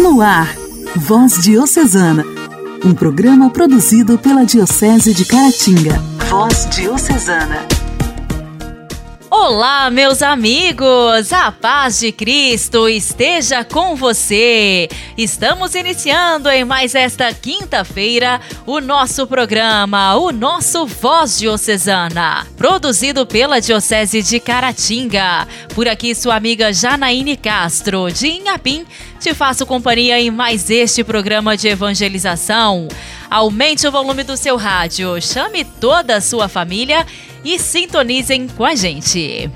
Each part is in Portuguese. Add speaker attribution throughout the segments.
Speaker 1: No ar, Voz Diocesana, um programa produzido pela Diocese de Caratinga. Voz Diocesana.
Speaker 2: Olá, meus amigos! A paz de Cristo esteja com você! Estamos iniciando em mais esta quinta-feira o nosso programa, o nosso Voz Diocesana, produzido pela Diocese de Caratinga. Por aqui, sua amiga Janaíne Castro, de Inhapim, te faço companhia em mais este programa de evangelização. Aumente o volume do seu rádio, chame toda a sua família e sintonizem com a gente.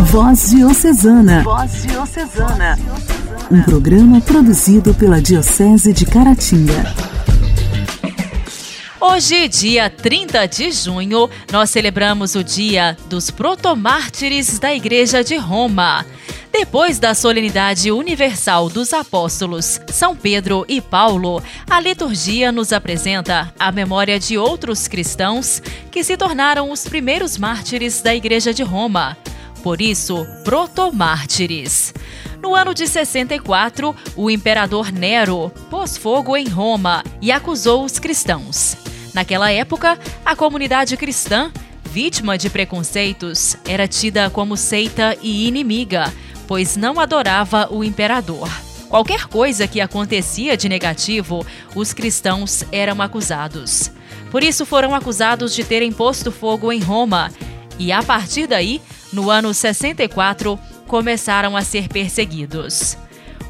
Speaker 1: Voz Diocesana. Voz Diocesana. Um programa produzido pela Diocese de Caratinga.
Speaker 2: Hoje, dia 30 de junho, nós celebramos o Dia dos Protomártires da Igreja de Roma. Depois da solenidade universal dos apóstolos São Pedro e Paulo, a liturgia nos apresenta a memória de outros cristãos que se tornaram os primeiros mártires da Igreja de Roma. Por isso, protomártires. No ano de 64, o imperador Nero pôs fogo em Roma e acusou os cristãos. Naquela época, a comunidade cristã, vítima de preconceitos, era tida como seita e inimiga, pois não adorava o imperador. Qualquer coisa que acontecia de negativo, os cristãos eram acusados. Por isso foram acusados de terem posto fogo em Roma, e a partir daí, no ano 64, começaram a ser perseguidos.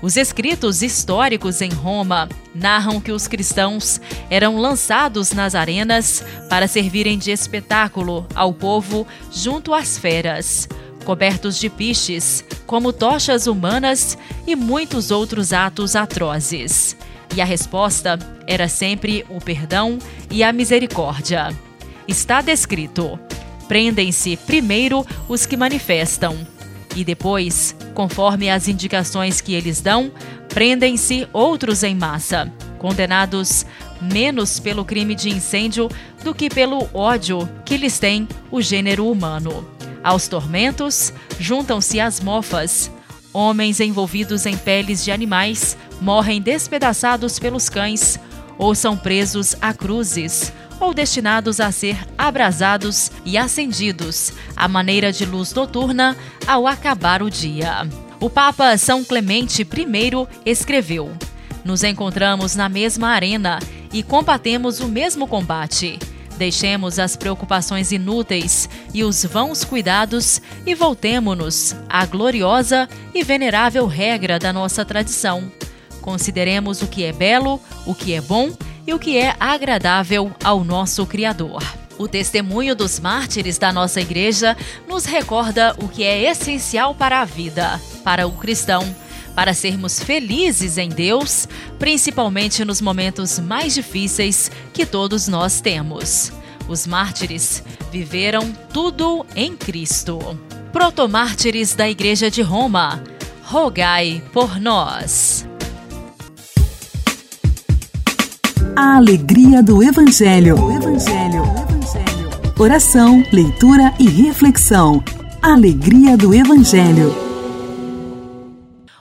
Speaker 2: Os escritos históricos em Roma narram que os cristãos eram lançados nas arenas para servirem de espetáculo ao povo junto às feras cobertos de piches, como tochas humanas e muitos outros atos atrozes. E a resposta era sempre o perdão e a misericórdia. Está descrito: prendem-se primeiro os que manifestam, e depois, conforme as indicações que eles dão, prendem-se outros em massa, condenados menos pelo crime de incêndio do que pelo ódio que lhes tem o gênero humano. Aos tormentos juntam-se as mofas. Homens envolvidos em peles de animais morrem despedaçados pelos cães, ou são presos a cruzes, ou destinados a ser abrasados e acendidos à maneira de luz noturna ao acabar o dia. O Papa São Clemente I escreveu: Nos encontramos na mesma arena e combatemos o mesmo combate. Deixemos as preocupações inúteis e os vãos cuidados e voltemo-nos à gloriosa e venerável regra da nossa tradição. Consideremos o que é belo, o que é bom e o que é agradável ao nosso Criador. O testemunho dos mártires da nossa igreja nos recorda o que é essencial para a vida, para o cristão para sermos felizes em Deus, principalmente nos momentos mais difíceis que todos nós temos. Os mártires viveram tudo em Cristo. Protomártires da Igreja de Roma, rogai por nós.
Speaker 1: A alegria do Evangelho. O Evangelho. O Evangelho. Oração, leitura e reflexão. Alegria do Evangelho.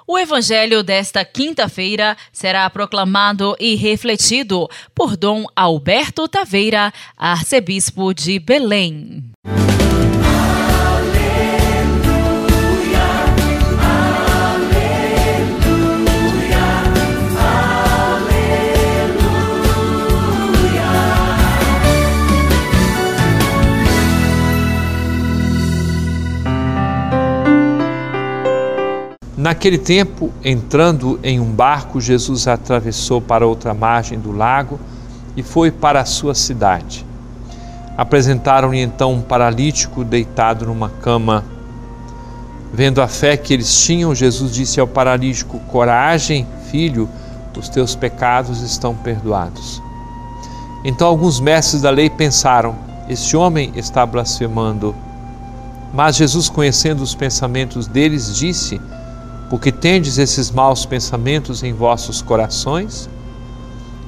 Speaker 2: O evangelho desta quinta-feira será proclamado e refletido por Dom Alberto Taveira, arcebispo de Belém.
Speaker 3: Naquele tempo, entrando em um barco, Jesus atravessou para outra margem do lago e foi para a sua cidade. Apresentaram-lhe então um paralítico deitado numa cama. Vendo a fé que eles tinham, Jesus disse ao paralítico: Coragem, filho, os teus pecados estão perdoados. Então alguns mestres da lei pensaram: Este homem está blasfemando. Mas Jesus, conhecendo os pensamentos deles, disse: porque tendes esses maus pensamentos em vossos corações?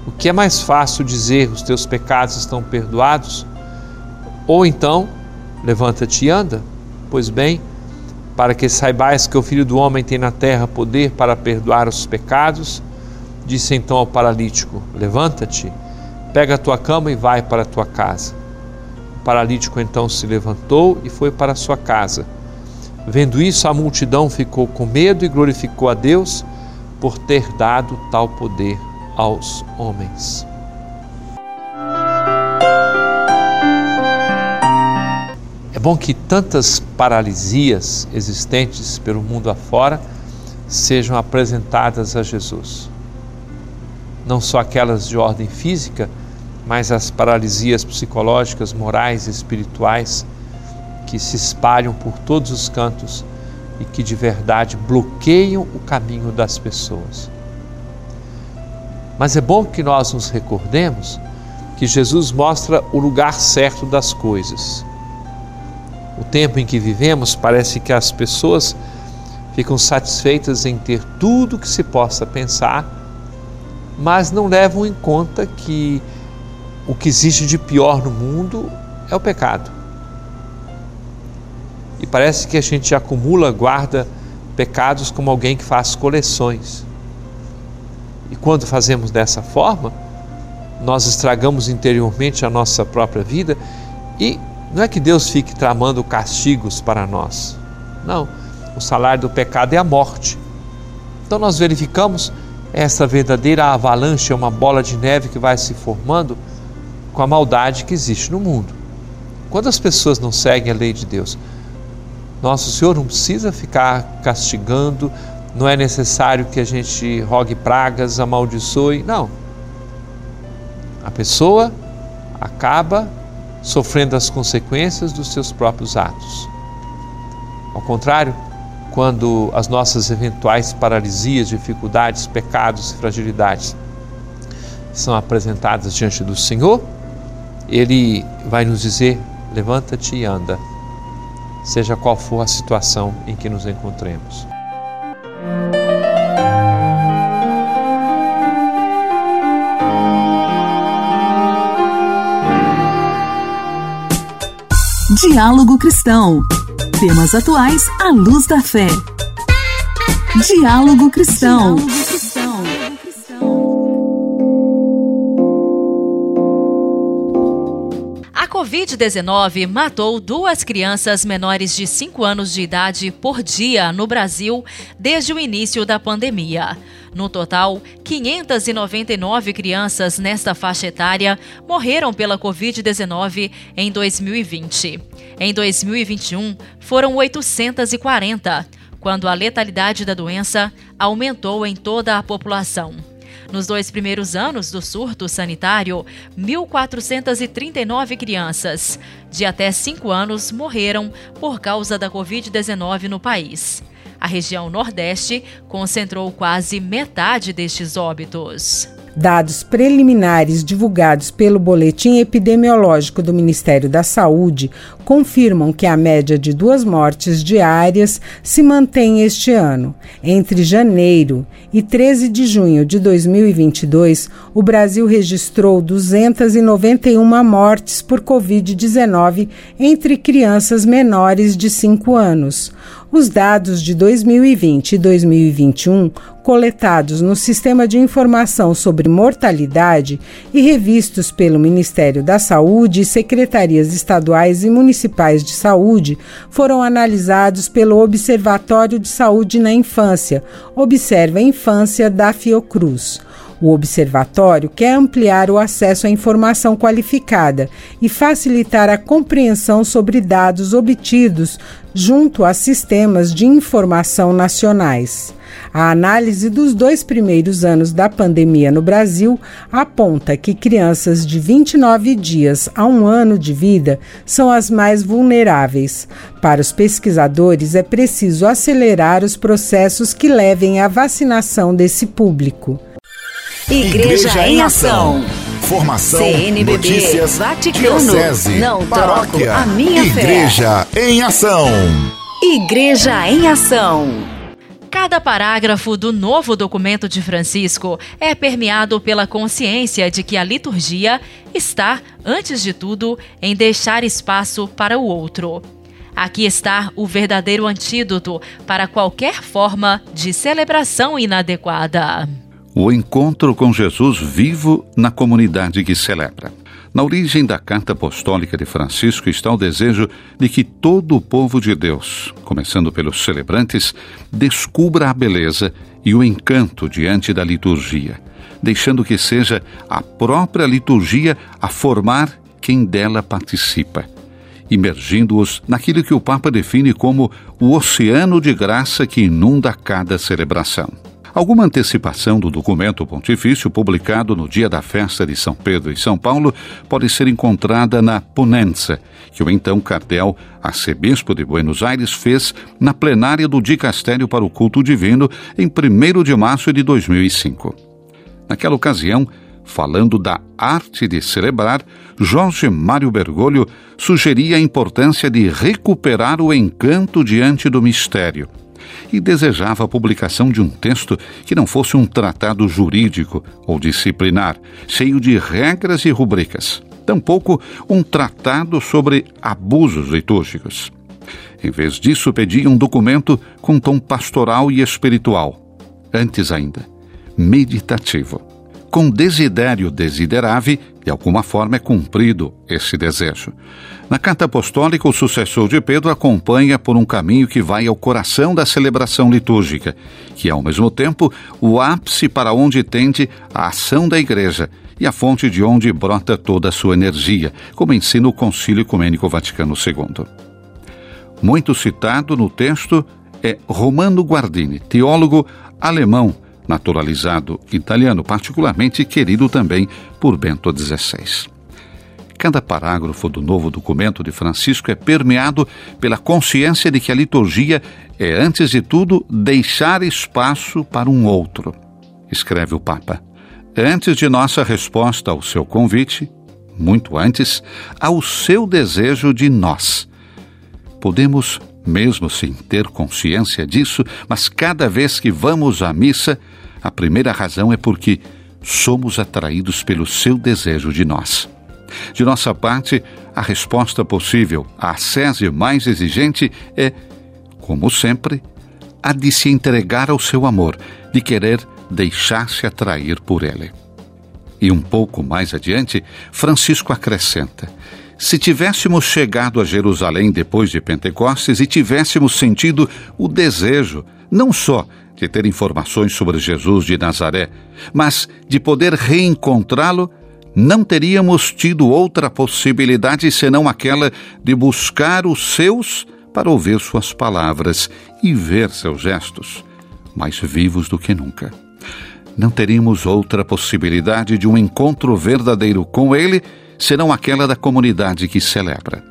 Speaker 3: O que é mais fácil dizer os teus pecados estão perdoados? Ou então, levanta-te e anda? Pois bem, para que saibais que o Filho do Homem tem na terra poder para perdoar os pecados, disse então ao paralítico: Levanta-te, pega a tua cama e vai para a tua casa. O paralítico então se levantou e foi para a sua casa. Vendo isso, a multidão ficou com medo e glorificou a Deus por ter dado tal poder aos homens. É bom que tantas paralisias existentes pelo mundo afora sejam apresentadas a Jesus. Não só aquelas de ordem física, mas as paralisias psicológicas, morais e espirituais que se espalham por todos os cantos e que de verdade bloqueiam o caminho das pessoas. Mas é bom que nós nos recordemos que Jesus mostra o lugar certo das coisas. O tempo em que vivemos parece que as pessoas ficam satisfeitas em ter tudo que se possa pensar, mas não levam em conta que o que existe de pior no mundo é o pecado. E parece que a gente acumula, guarda pecados como alguém que faz coleções. E quando fazemos dessa forma, nós estragamos interiormente a nossa própria vida e não é que Deus fique tramando castigos para nós. Não, o salário do pecado é a morte. Então nós verificamos essa verdadeira avalanche, é uma bola de neve que vai se formando com a maldade que existe no mundo. Quando as pessoas não seguem a lei de Deus, nosso Senhor não precisa ficar castigando, não é necessário que a gente rogue pragas, amaldiçoe, não. A pessoa acaba sofrendo as consequências dos seus próprios atos. Ao contrário, quando as nossas eventuais paralisias, dificuldades, pecados e fragilidades são apresentadas diante do Senhor, Ele vai nos dizer: levanta-te e anda seja qual for a situação em que nos encontremos.
Speaker 1: Diálogo Cristão. Temas atuais à luz da fé. Diálogo Cristão. Diálogo
Speaker 2: Covid-19 matou duas crianças menores de 5 anos de idade por dia no Brasil desde o início da pandemia. No total, 599 crianças nesta faixa etária morreram pela Covid-19 em 2020. Em 2021, foram 840, quando a letalidade da doença aumentou em toda a população. Nos dois primeiros anos do surto sanitário, 1.439 crianças de até 5 anos morreram por causa da Covid-19 no país. A região Nordeste concentrou quase metade destes óbitos.
Speaker 4: Dados preliminares divulgados pelo Boletim Epidemiológico do Ministério da Saúde confirmam que a média de duas mortes diárias se mantém este ano. Entre janeiro e 13 de junho de 2022, o Brasil registrou 291 mortes por Covid-19 entre crianças menores de 5 anos. Os dados de 2020 e 2021, coletados no Sistema de Informação sobre Mortalidade e revistos pelo Ministério da Saúde e secretarias estaduais e municipais de saúde, foram analisados pelo Observatório de Saúde na Infância, Observa a Infância da Fiocruz. O observatório quer ampliar o acesso à informação qualificada e facilitar a compreensão sobre dados obtidos junto a sistemas de informação nacionais. A análise dos dois primeiros anos da pandemia no Brasil aponta que crianças de 29 dias a um ano de vida são as mais vulneráveis. Para os pesquisadores, é preciso acelerar os processos que levem à vacinação desse público.
Speaker 1: Igreja, Igreja em Ação.
Speaker 5: Formação, CNBB, notícias,
Speaker 1: Vaticano,
Speaker 5: diocese,
Speaker 1: não
Speaker 5: paróquia,
Speaker 1: a minha
Speaker 5: Igreja fé. em Ação.
Speaker 1: Igreja em Ação.
Speaker 2: Cada parágrafo do novo documento de Francisco é permeado pela consciência de que a liturgia está, antes de tudo, em deixar espaço para o outro. Aqui está o verdadeiro antídoto para qualquer forma de celebração inadequada.
Speaker 6: O encontro com Jesus vivo na comunidade que celebra. Na origem da carta apostólica de Francisco está o desejo de que todo o povo de Deus, começando pelos celebrantes, descubra a beleza e o encanto diante da liturgia, deixando que seja a própria liturgia a formar quem dela participa, imergindo-os naquilo que o Papa define como o oceano de graça que inunda cada celebração. Alguma antecipação do documento pontifício publicado no dia da festa de São Pedro em São Paulo pode ser encontrada na Ponenza, que o então cardeal arcebispo de Buenos Aires fez na plenária do Dicastério para o Culto Divino em 1 de março de 2005. Naquela ocasião, falando da arte de celebrar, Jorge Mário Bergoglio sugeria a importância de recuperar o encanto diante do mistério e desejava a publicação de um texto que não fosse um tratado jurídico ou disciplinar, cheio de regras e rubricas. Tampouco um tratado sobre abusos litúrgicos. Em vez disso, pedia um documento com tom pastoral e espiritual. Antes ainda, meditativo. Com desidério desiderave, de alguma forma é cumprido esse desejo. Na carta apostólica, o sucessor de Pedro acompanha por um caminho que vai ao coração da celebração litúrgica, que é ao mesmo tempo o ápice para onde tende a ação da Igreja e a fonte de onde brota toda a sua energia, como ensina o Concílio Ecumênico Vaticano II. Muito citado no texto é Romano Guardini, teólogo alemão naturalizado italiano, particularmente querido também por Bento XVI. Cada parágrafo do novo documento de Francisco é permeado pela consciência de que a liturgia é, antes de tudo, deixar espaço para um outro. Escreve o Papa. Antes de nossa resposta ao seu convite, muito antes, ao seu desejo de nós. Podemos, mesmo sem ter consciência disso, mas cada vez que vamos à missa, a primeira razão é porque somos atraídos pelo seu desejo de nós. De nossa parte, a resposta possível à sese mais exigente é, como sempre, a de se entregar ao seu amor, de querer deixar-se atrair por ele. E um pouco mais adiante, Francisco acrescenta: se tivéssemos chegado a Jerusalém depois de Pentecostes e tivéssemos sentido o desejo, não só de ter informações sobre Jesus de Nazaré, mas de poder reencontrá-lo não teríamos tido outra possibilidade senão aquela de buscar os seus para ouvir suas palavras e ver seus gestos, mais vivos do que nunca. Não teríamos outra possibilidade de um encontro verdadeiro com Ele senão aquela da comunidade que celebra.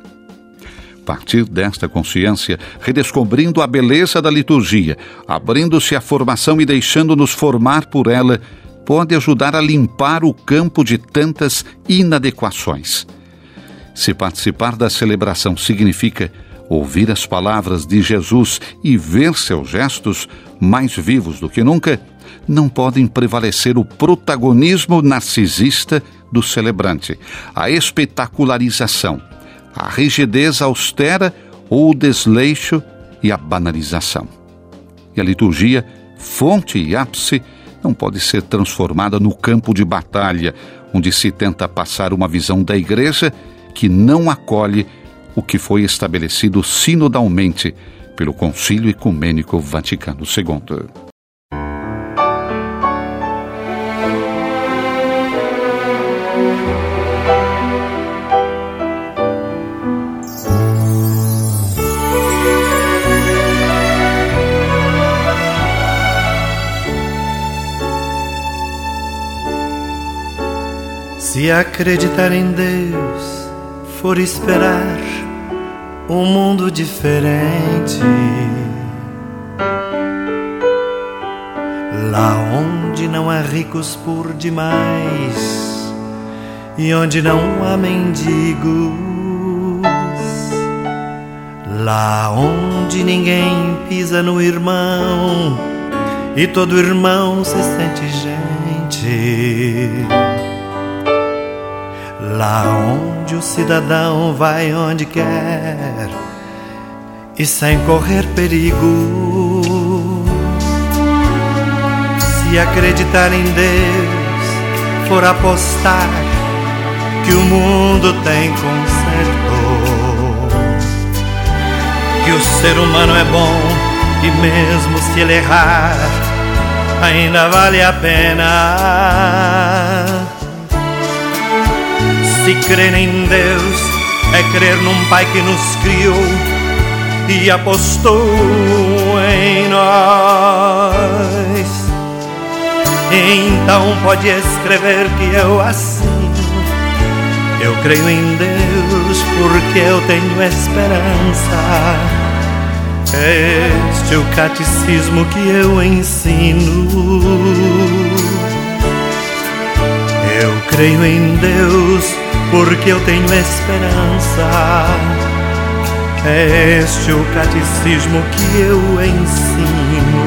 Speaker 6: A partir desta consciência, redescobrindo a beleza da liturgia, abrindo-se à formação e deixando-nos formar por ela, pode ajudar a limpar o campo de tantas inadequações. Se participar da celebração significa ouvir as palavras de Jesus e ver seus gestos, mais vivos do que nunca, não podem prevalecer o protagonismo narcisista do celebrante, a espetacularização, a rigidez austera ou o desleixo e a banalização. E a liturgia, fonte e ápice, não pode ser transformada no campo de batalha, onde se tenta passar uma visão da Igreja que não acolhe o que foi estabelecido sinodalmente pelo Concílio Ecumênico Vaticano II.
Speaker 7: Se acreditar em Deus for esperar um mundo diferente, lá onde não há ricos por demais e onde não há mendigos, lá onde ninguém pisa no irmão e todo irmão se sente gente Lá onde o cidadão vai onde quer e sem correr perigo. Se acreditar em Deus for apostar que o mundo tem conserto, que o ser humano é bom e mesmo se ele errar, ainda vale a pena. Se crer em Deus é crer num Pai que nos criou e apostou em nós. Então pode escrever que eu assino. Eu creio em Deus porque eu tenho esperança. Este é o catecismo que eu ensino. Eu creio em Deus porque eu tenho esperança. Este é o catecismo que eu ensino.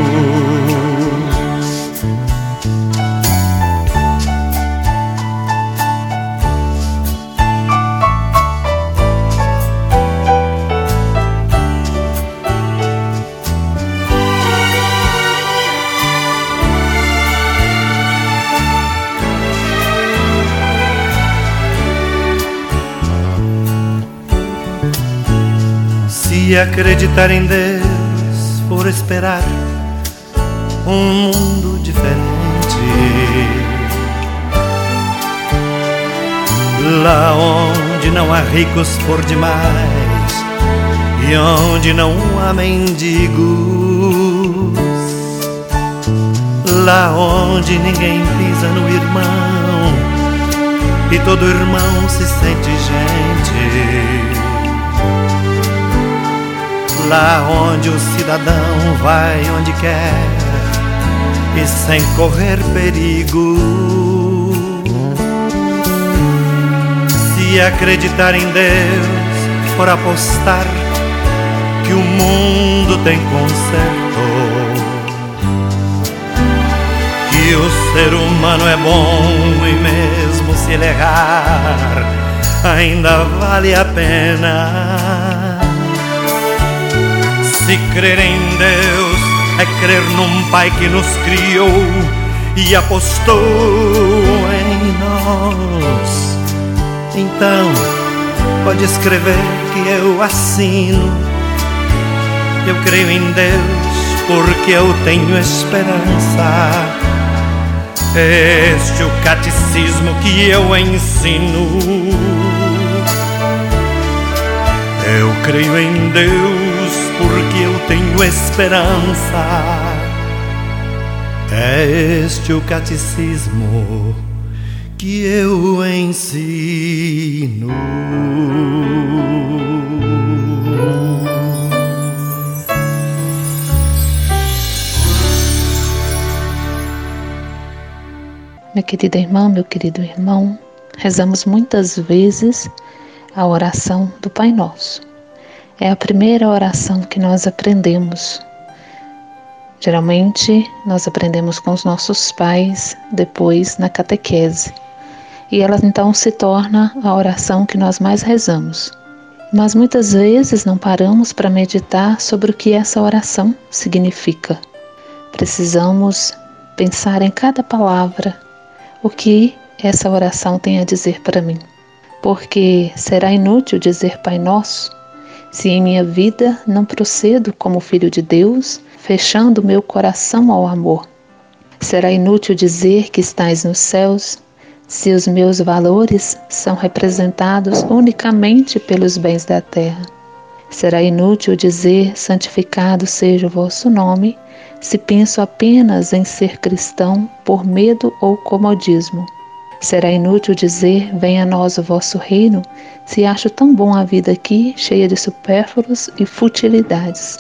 Speaker 7: Se acreditar em Deus for esperar um mundo diferente, lá onde não há ricos por demais e onde não há mendigos, lá onde ninguém pisa no irmão e todo irmão se sente gente lá onde o cidadão vai onde quer e sem correr perigo. Se acreditar em Deus for apostar que o mundo tem conserto, que o ser humano é bom e mesmo se ele errar, ainda vale a pena se crer em Deus é crer num Pai que nos criou e apostou em nós. Então, pode escrever que eu assino. Eu creio em Deus porque eu tenho esperança. Este é o catecismo que eu ensino. Eu creio em Deus porque eu tenho esperança. É este o catecismo que eu ensino.
Speaker 8: Minha querida irmã, meu querido irmão, rezamos muitas vezes a oração do Pai Nosso. É a primeira oração que nós aprendemos. Geralmente, nós aprendemos com os nossos pais, depois na catequese. E ela então se torna a oração que nós mais rezamos. Mas muitas vezes não paramos para meditar sobre o que essa oração significa. Precisamos pensar em cada palavra, o que essa oração tem a dizer para mim. Porque será inútil dizer Pai Nosso se em minha vida não procedo como filho de Deus, fechando meu coração ao amor. Será inútil dizer que estás nos céus, se os meus valores são representados unicamente pelos bens da terra. Será inútil dizer santificado seja o vosso nome, se penso apenas em ser cristão por medo ou comodismo. Será inútil dizer: Venha a nós o vosso reino, se acho tão bom a vida aqui, cheia de supérfluos e futilidades.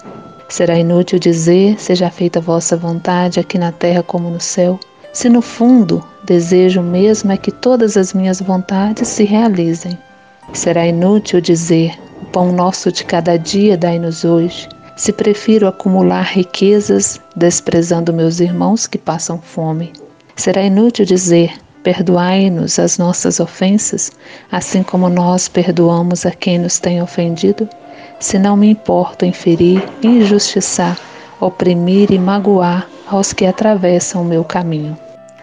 Speaker 8: Será inútil dizer: Seja feita a vossa vontade, aqui na terra como no céu, se no fundo desejo mesmo é que todas as minhas vontades se realizem. Será inútil dizer: O pão nosso de cada dia dai-nos hoje, se prefiro acumular riquezas, desprezando meus irmãos que passam fome. Será inútil dizer: Perdoai-nos as nossas ofensas, assim como nós perdoamos a quem nos tem ofendido. se não me importo em ferir, injustiçar, oprimir e magoar aos que atravessam o meu caminho.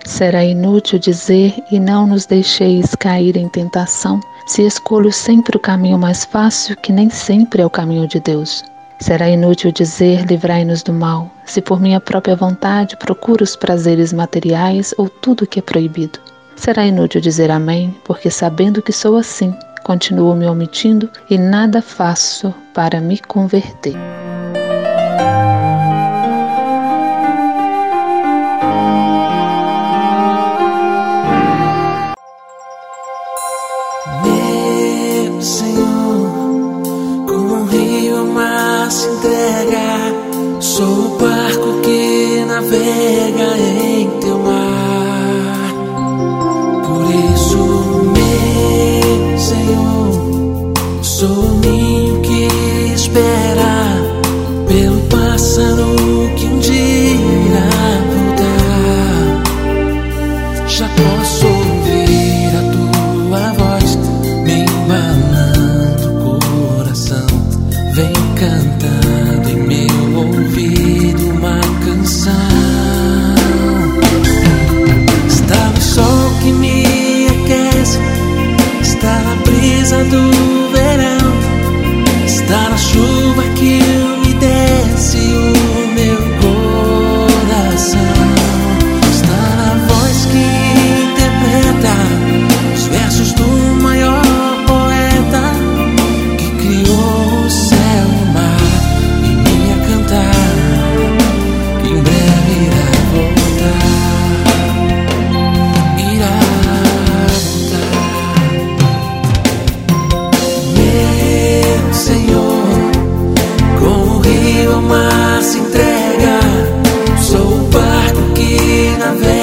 Speaker 8: Será inútil dizer e não nos deixeis cair em tentação, se escolho sempre o caminho mais fácil, que nem sempre é o caminho de Deus. Será inútil dizer livrai-nos do mal, se por minha própria vontade procuro os prazeres materiais ou tudo o que é proibido. Será inútil dizer amém, porque sabendo que sou assim, continuo me omitindo e nada faço para me converter.
Speaker 1: que um dia. ain't a vein.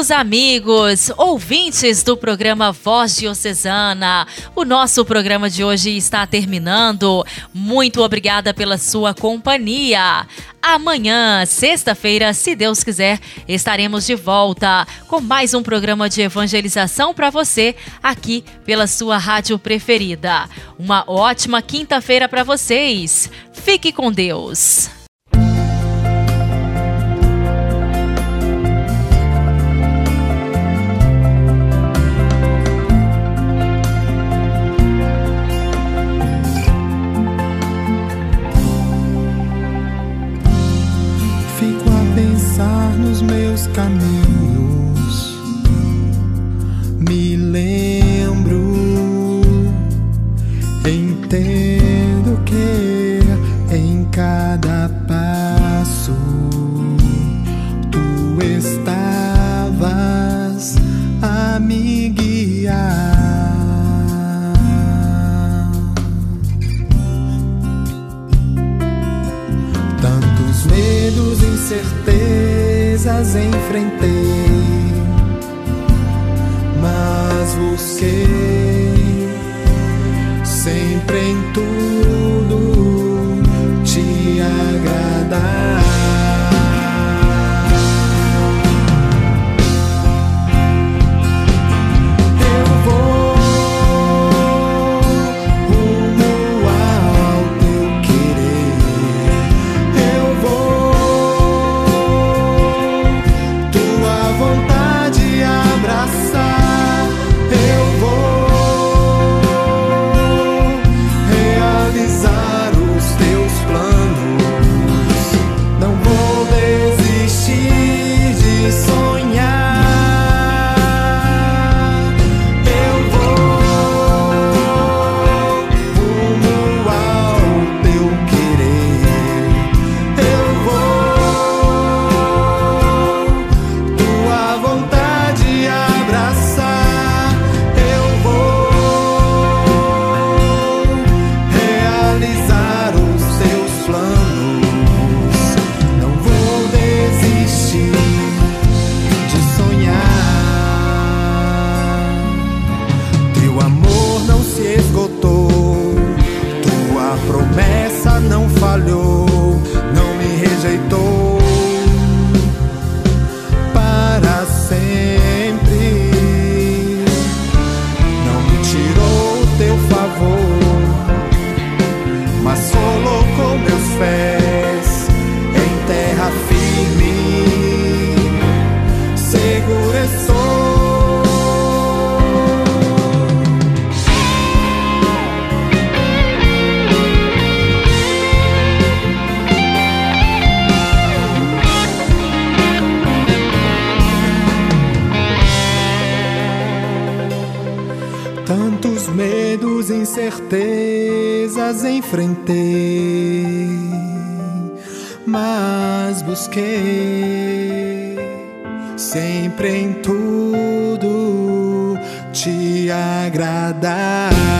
Speaker 2: Queridos amigos, ouvintes do programa Voz Diocesana, o nosso programa de hoje está terminando. Muito obrigada pela sua companhia. Amanhã, sexta-feira, se Deus quiser, estaremos de volta com mais um programa de evangelização para você aqui pela sua rádio preferida. Uma ótima quinta-feira para vocês. Fique com Deus.
Speaker 9: a mí. você, sempre em tudo te agradar. Certezas enfrentei, mas busquei sempre em tudo te agradar.